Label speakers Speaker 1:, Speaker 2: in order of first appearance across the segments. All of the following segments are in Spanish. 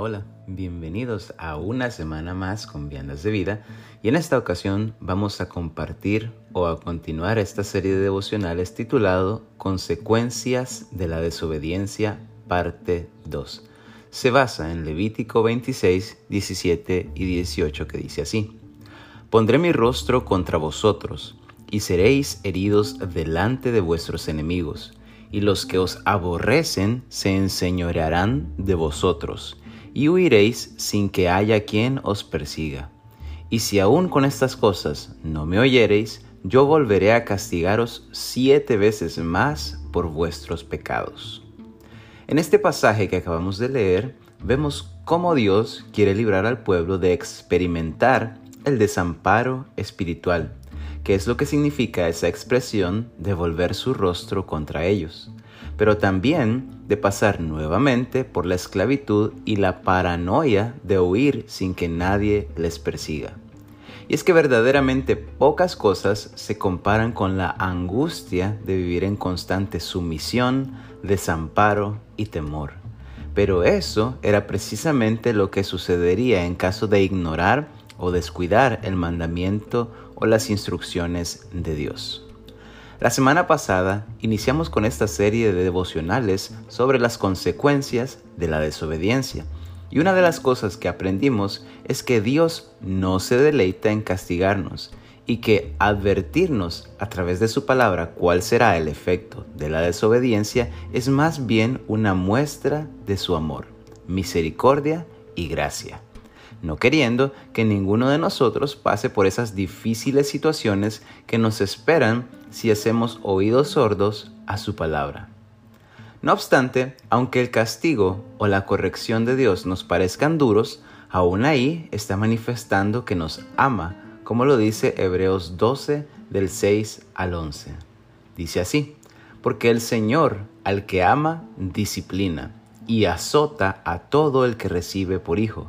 Speaker 1: Hola, bienvenidos a una semana más con Viandas de Vida y en esta ocasión vamos a compartir o a continuar esta serie de devocionales titulado Consecuencias de la desobediencia, parte 2. Se basa en Levítico 26, 17 y 18 que dice así, Pondré mi rostro contra vosotros y seréis heridos delante de vuestros enemigos y los que os aborrecen se enseñorearán de vosotros y huiréis sin que haya quien os persiga. Y si aún con estas cosas no me oyereis, yo volveré a castigaros siete veces más por vuestros pecados. En este pasaje que acabamos de leer, vemos cómo Dios quiere librar al pueblo de experimentar el desamparo espiritual, que es lo que significa esa expresión de volver su rostro contra ellos pero también de pasar nuevamente por la esclavitud y la paranoia de huir sin que nadie les persiga. Y es que verdaderamente pocas cosas se comparan con la angustia de vivir en constante sumisión, desamparo y temor. Pero eso era precisamente lo que sucedería en caso de ignorar o descuidar el mandamiento o las instrucciones de Dios. La semana pasada iniciamos con esta serie de devocionales sobre las consecuencias de la desobediencia. Y una de las cosas que aprendimos es que Dios no se deleita en castigarnos y que advertirnos a través de su palabra cuál será el efecto de la desobediencia es más bien una muestra de su amor, misericordia y gracia no queriendo que ninguno de nosotros pase por esas difíciles situaciones que nos esperan si hacemos oídos sordos a su palabra. No obstante, aunque el castigo o la corrección de Dios nos parezcan duros, aún ahí está manifestando que nos ama, como lo dice Hebreos 12 del 6 al 11. Dice así, porque el Señor al que ama disciplina y azota a todo el que recibe por hijo.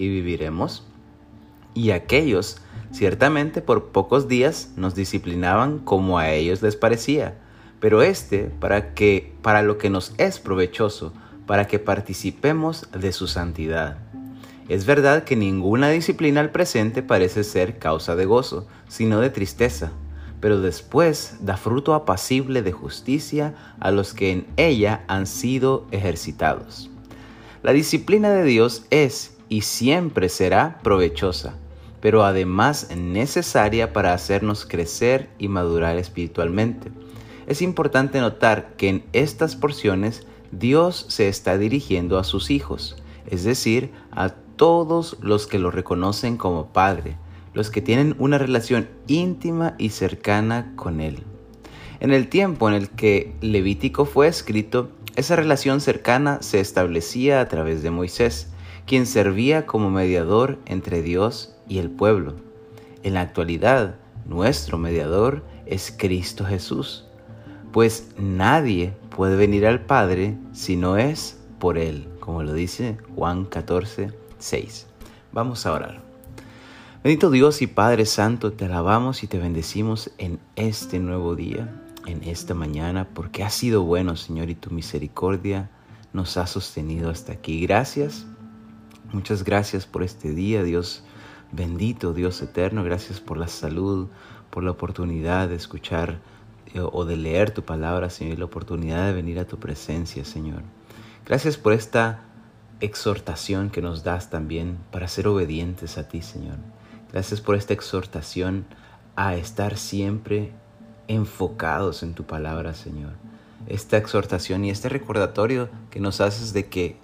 Speaker 1: y viviremos. Y aquellos ciertamente por pocos días nos disciplinaban como a ellos les parecía, pero este para que para lo que nos es provechoso, para que participemos de su santidad. Es verdad que ninguna disciplina al presente parece ser causa de gozo, sino de tristeza, pero después da fruto apacible de justicia a los que en ella han sido ejercitados. La disciplina de Dios es y siempre será provechosa, pero además necesaria para hacernos crecer y madurar espiritualmente. Es importante notar que en estas porciones Dios se está dirigiendo a sus hijos, es decir, a todos los que lo reconocen como Padre, los que tienen una relación íntima y cercana con Él. En el tiempo en el que Levítico fue escrito, esa relación cercana se establecía a través de Moisés, quien servía como mediador entre Dios y el pueblo. En la actualidad, nuestro mediador es Cristo Jesús, pues nadie puede venir al Padre si no es por Él, como lo dice Juan 14, 6. Vamos a orar. Bendito Dios y Padre Santo, te alabamos y te bendecimos en este nuevo día, en esta mañana, porque has sido bueno, Señor, y tu misericordia nos ha sostenido hasta aquí. Gracias Muchas gracias por este día, Dios bendito, Dios eterno. Gracias por la salud, por la oportunidad de escuchar eh, o de leer tu palabra, Señor, y la oportunidad de venir a tu presencia, Señor. Gracias por esta exhortación que nos das también para ser obedientes a ti, Señor. Gracias por esta exhortación a estar siempre enfocados en tu palabra, Señor. Esta exhortación y este recordatorio que nos haces de que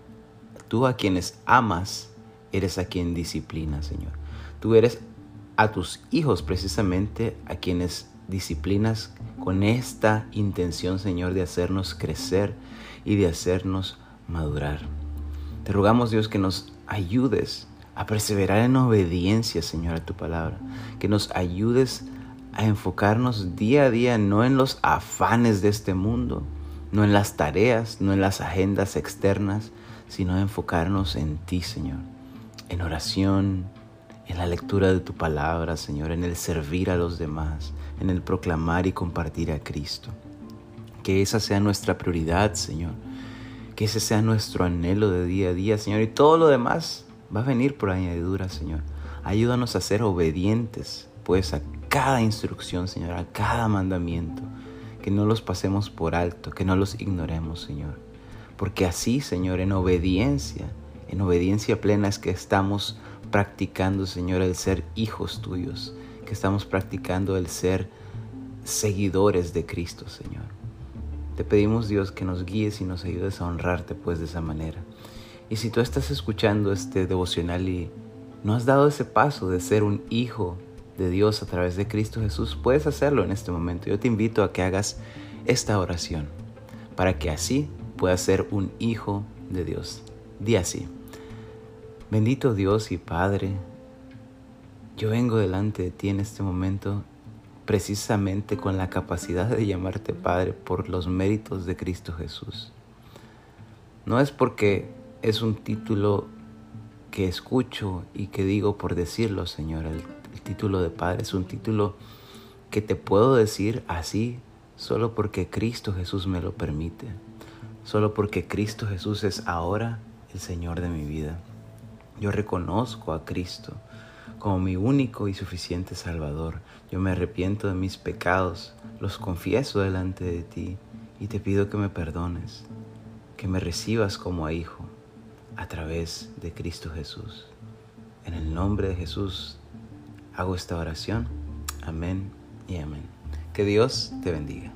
Speaker 1: Tú a quienes amas, eres a quien disciplina, Señor. Tú eres a tus hijos precisamente a quienes disciplinas con esta intención, Señor, de hacernos crecer y de hacernos madurar. Te rogamos, Dios, que nos ayudes a perseverar en obediencia, Señor, a tu palabra. Que nos ayudes a enfocarnos día a día no en los afanes de este mundo, no en las tareas, no en las agendas externas, sino enfocarnos en ti, Señor, en oración, en la lectura de tu palabra, Señor, en el servir a los demás, en el proclamar y compartir a Cristo. Que esa sea nuestra prioridad, Señor. Que ese sea nuestro anhelo de día a día, Señor. Y todo lo demás va a venir por añadidura, Señor. Ayúdanos a ser obedientes, pues, a cada instrucción, Señor, a cada mandamiento. Que no los pasemos por alto, que no los ignoremos, Señor. Porque así, Señor, en obediencia, en obediencia plena es que estamos practicando, Señor, el ser hijos tuyos, que estamos practicando el ser seguidores de Cristo, Señor. Te pedimos, Dios, que nos guíes y nos ayudes a honrarte, pues, de esa manera. Y si tú estás escuchando este devocional y no has dado ese paso de ser un hijo de Dios a través de Cristo Jesús, puedes hacerlo en este momento. Yo te invito a que hagas esta oración para que así puedas ser un hijo de Dios. Di así. Bendito Dios y Padre, yo vengo delante de ti en este momento precisamente con la capacidad de llamarte Padre por los méritos de Cristo Jesús. No es porque es un título que escucho y que digo por decirlo, Señor. El, el, título de Padre es un título que te puedo decir así solo porque Cristo Jesús me lo permite. Solo porque Cristo Jesús es ahora el Señor de mi vida. Yo reconozco a Cristo como mi único y suficiente Salvador. Yo me arrepiento de mis pecados, los confieso delante de ti y te pido que me perdones, que me recibas como a hijo a través de Cristo Jesús. En el nombre de Jesús hago esta oración. Amén y amén. Que Dios te bendiga.